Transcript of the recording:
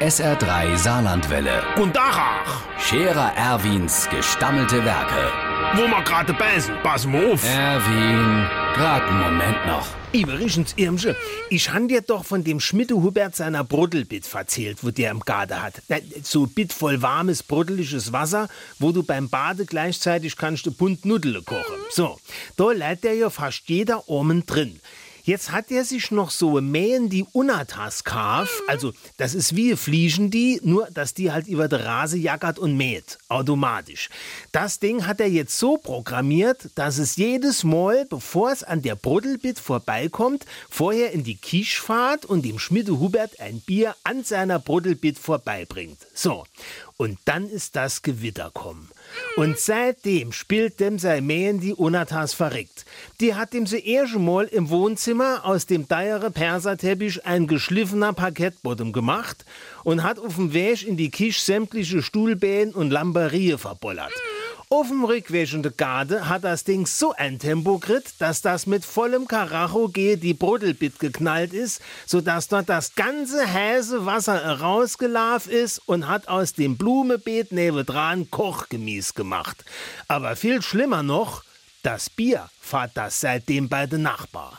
SR3 Saarlandwelle. Und Dachach, Scherer Erwins gestammelte Werke. wo wir gerade beißen, pass mal auf. Erwin, grad einen Moment noch. Übrigens, Irmsche, ich han dir doch von dem Schmiede Hubert seiner Bruddelbit verzählt, wo der im Garten hat. So Bit voll warmes, bruddeliges Wasser, wo du beim Bade gleichzeitig kannst du Pund Nudele kochen. So, da leiht der ja fast jeder Omen drin. Jetzt hat er sich noch so Mähen die Unatas kaf, also das ist wie Fliegen die, nur dass die halt über der Rase jackert und mäht, automatisch. Das Ding hat er jetzt so programmiert, dass es jedes Mal, bevor es an der Bruddelbit vorbeikommt, vorher in die Kisch fahrt und dem Schmiede Hubert ein Bier an seiner Bruddelbit vorbeibringt. So, und dann ist das Gewitter kommen. Und seitdem spielt dem sei Mähen die Unatas verrückt. Die hat dem sie erste Mal im Wohnzimmer aus dem deiere Perserteppich ein geschliffener Parkettboden gemacht und hat auf dem Weg in die Kisch sämtliche Stuhlbähen und Lamberie verbollert. Auf dem Rückweg in der Garde hat das Ding so ein Tempo grit, dass das mit vollem Karacho G die Bruddelbit geknallt ist, sodass dort das ganze heiße Wasser rausgelaufen ist und hat aus dem Blumebeet nebendran Kochgemies gemacht. Aber viel schlimmer noch, das Bier fahrt das seitdem bei den Nachbar.